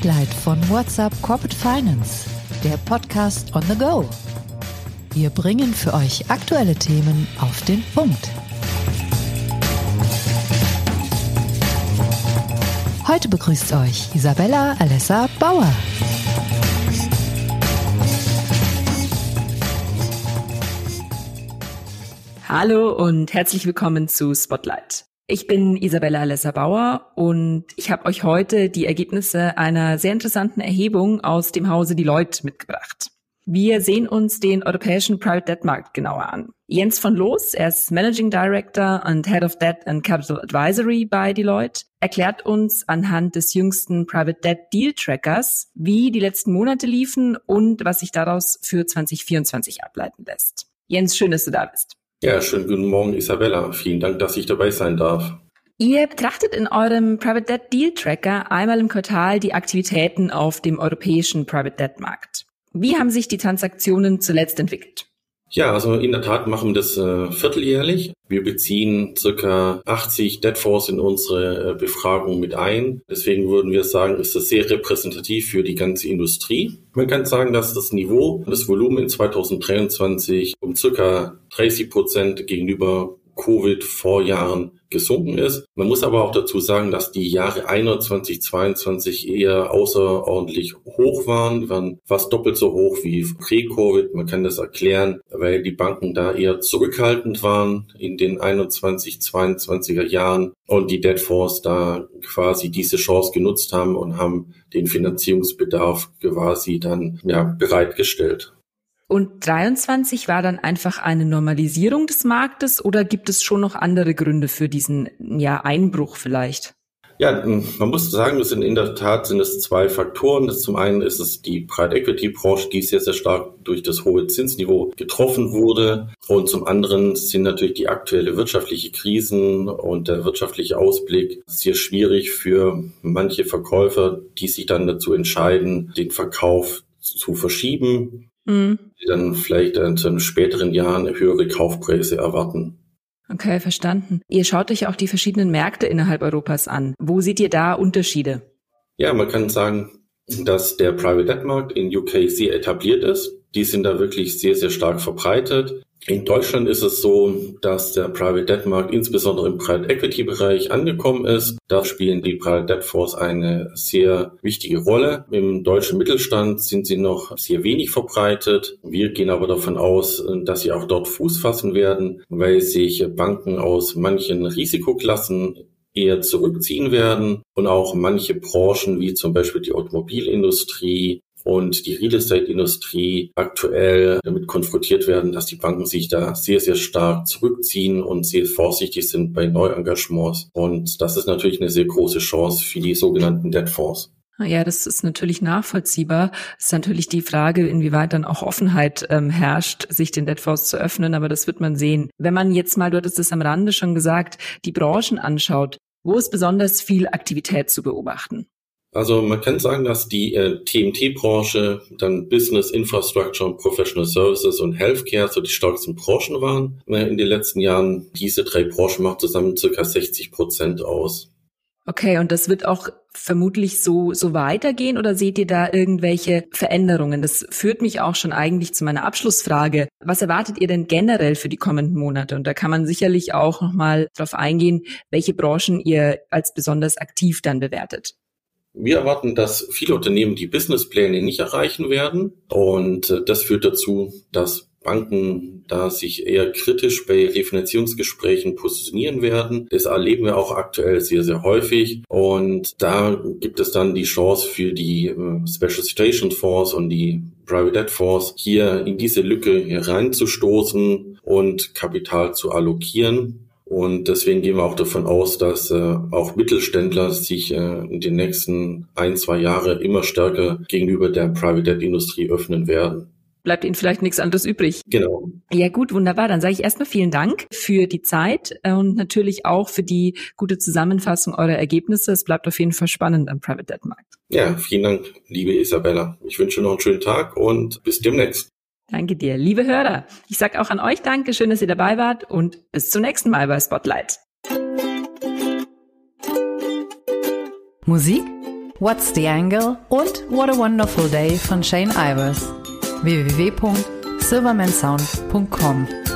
Spotlight von WhatsApp Corporate Finance, der Podcast on the go. Wir bringen für euch aktuelle Themen auf den Punkt. Heute begrüßt euch Isabella Alessa Bauer. Hallo und herzlich willkommen zu Spotlight. Ich bin Isabella Lesser-Bauer und ich habe euch heute die Ergebnisse einer sehr interessanten Erhebung aus dem Hause Deloitte mitgebracht. Wir sehen uns den europäischen Private Debt Markt genauer an. Jens von Loos, er ist Managing Director und Head of Debt and Capital Advisory bei Deloitte, erklärt uns anhand des jüngsten Private Debt Deal Trackers, wie die letzten Monate liefen und was sich daraus für 2024 ableiten lässt. Jens, schön, dass du da bist. Ja, schönen guten Morgen, Isabella. Vielen Dank, dass ich dabei sein darf. Ihr betrachtet in eurem Private Debt Deal Tracker einmal im Quartal die Aktivitäten auf dem europäischen Private Debt Markt. Wie haben sich die Transaktionen zuletzt entwickelt? Ja, also in der Tat machen wir das äh, vierteljährlich. Wir beziehen circa 80 Deadfalls in unsere äh, Befragung mit ein. Deswegen würden wir sagen, ist das sehr repräsentativ für die ganze Industrie. Man kann sagen, dass das Niveau, das Volumen in 2023 um circa 30 Prozent gegenüber Covid-Vorjahren gesunken ist. Man muss aber auch dazu sagen, dass die Jahre 21, 22 eher außerordentlich hoch waren, waren fast doppelt so hoch wie pre-Covid. Man kann das erklären, weil die Banken da eher zurückhaltend waren in den 21, 22er Jahren und die Debt Force da quasi diese Chance genutzt haben und haben den Finanzierungsbedarf quasi dann ja bereitgestellt. Und 23 war dann einfach eine Normalisierung des Marktes oder gibt es schon noch andere Gründe für diesen ja, Einbruch vielleicht? Ja, man muss sagen, es sind in der Tat sind es zwei Faktoren. Das zum einen ist es die Private Equity Branche, die sehr, sehr stark durch das hohe Zinsniveau getroffen wurde. Und zum anderen sind natürlich die aktuelle wirtschaftliche Krisen und der wirtschaftliche Ausblick sehr schwierig für manche Verkäufer, die sich dann dazu entscheiden, den Verkauf zu verschieben mhm. die dann vielleicht in zu späteren Jahren höhere Kaufpreise erwarten. Okay, verstanden. Ihr schaut euch auch die verschiedenen Märkte innerhalb Europas an. Wo seht ihr da Unterschiede? Ja, man kann sagen, dass der Private Debt Markt in UK sehr etabliert ist. Die sind da wirklich sehr, sehr stark verbreitet. In Deutschland ist es so, dass der Private Debt Markt insbesondere im Private Equity Bereich angekommen ist. Da spielen die Private Debt Fonds eine sehr wichtige Rolle. Im deutschen Mittelstand sind sie noch sehr wenig verbreitet. Wir gehen aber davon aus, dass sie auch dort Fuß fassen werden, weil sich Banken aus manchen Risikoklassen eher zurückziehen werden und auch manche Branchen wie zum Beispiel die Automobilindustrie und die Real Estate-Industrie aktuell damit konfrontiert werden, dass die Banken sich da sehr, sehr stark zurückziehen und sehr vorsichtig sind bei Neuengagements. Und das ist natürlich eine sehr große Chance für die sogenannten Debt Fonds. Ja, das ist natürlich nachvollziehbar. Es ist natürlich die Frage, inwieweit dann auch Offenheit ähm, herrscht, sich den Debt Fonds zu öffnen, aber das wird man sehen. Wenn man jetzt mal, du hattest es am Rande schon gesagt, die Branchen anschaut, wo ist besonders viel Aktivität zu beobachten? Also man kann sagen, dass die äh, TMT-Branche, dann Business, Infrastructure, Professional Services und Healthcare so die stärksten Branchen waren äh, in den letzten Jahren. Diese drei Branchen machen zusammen circa 60 Prozent aus. Okay, und das wird auch vermutlich so, so weitergehen oder seht ihr da irgendwelche Veränderungen? Das führt mich auch schon eigentlich zu meiner Abschlussfrage. Was erwartet ihr denn generell für die kommenden Monate? Und da kann man sicherlich auch nochmal darauf eingehen, welche Branchen ihr als besonders aktiv dann bewertet. Wir erwarten, dass viele Unternehmen die Businesspläne nicht erreichen werden. Und äh, das führt dazu, dass Banken da sich eher kritisch bei Refinanzierungsgesprächen positionieren werden. Das erleben wir auch aktuell sehr, sehr häufig. Und da gibt es dann die Chance für die äh, Special Situation Force und die Private Debt Force hier in diese Lücke hereinzustoßen und Kapital zu allokieren. Und deswegen gehen wir auch davon aus, dass äh, auch Mittelständler sich äh, in den nächsten ein, zwei Jahren immer stärker gegenüber der Private Debt Industrie öffnen werden bleibt Ihnen vielleicht nichts anderes übrig. Genau. Ja gut, wunderbar. Dann sage ich erstmal vielen Dank für die Zeit und natürlich auch für die gute Zusammenfassung eurer Ergebnisse. Es bleibt auf jeden Fall spannend am Private Debt Markt. Ja, vielen Dank, liebe Isabella. Ich wünsche noch einen schönen Tag und bis demnächst. Danke dir, liebe Hörer. Ich sage auch an euch Danke, schön, dass ihr dabei wart und bis zum nächsten Mal bei Spotlight. Musik What's the Angle und What a Wonderful Day von Shane Ivers. www.silvermansound.com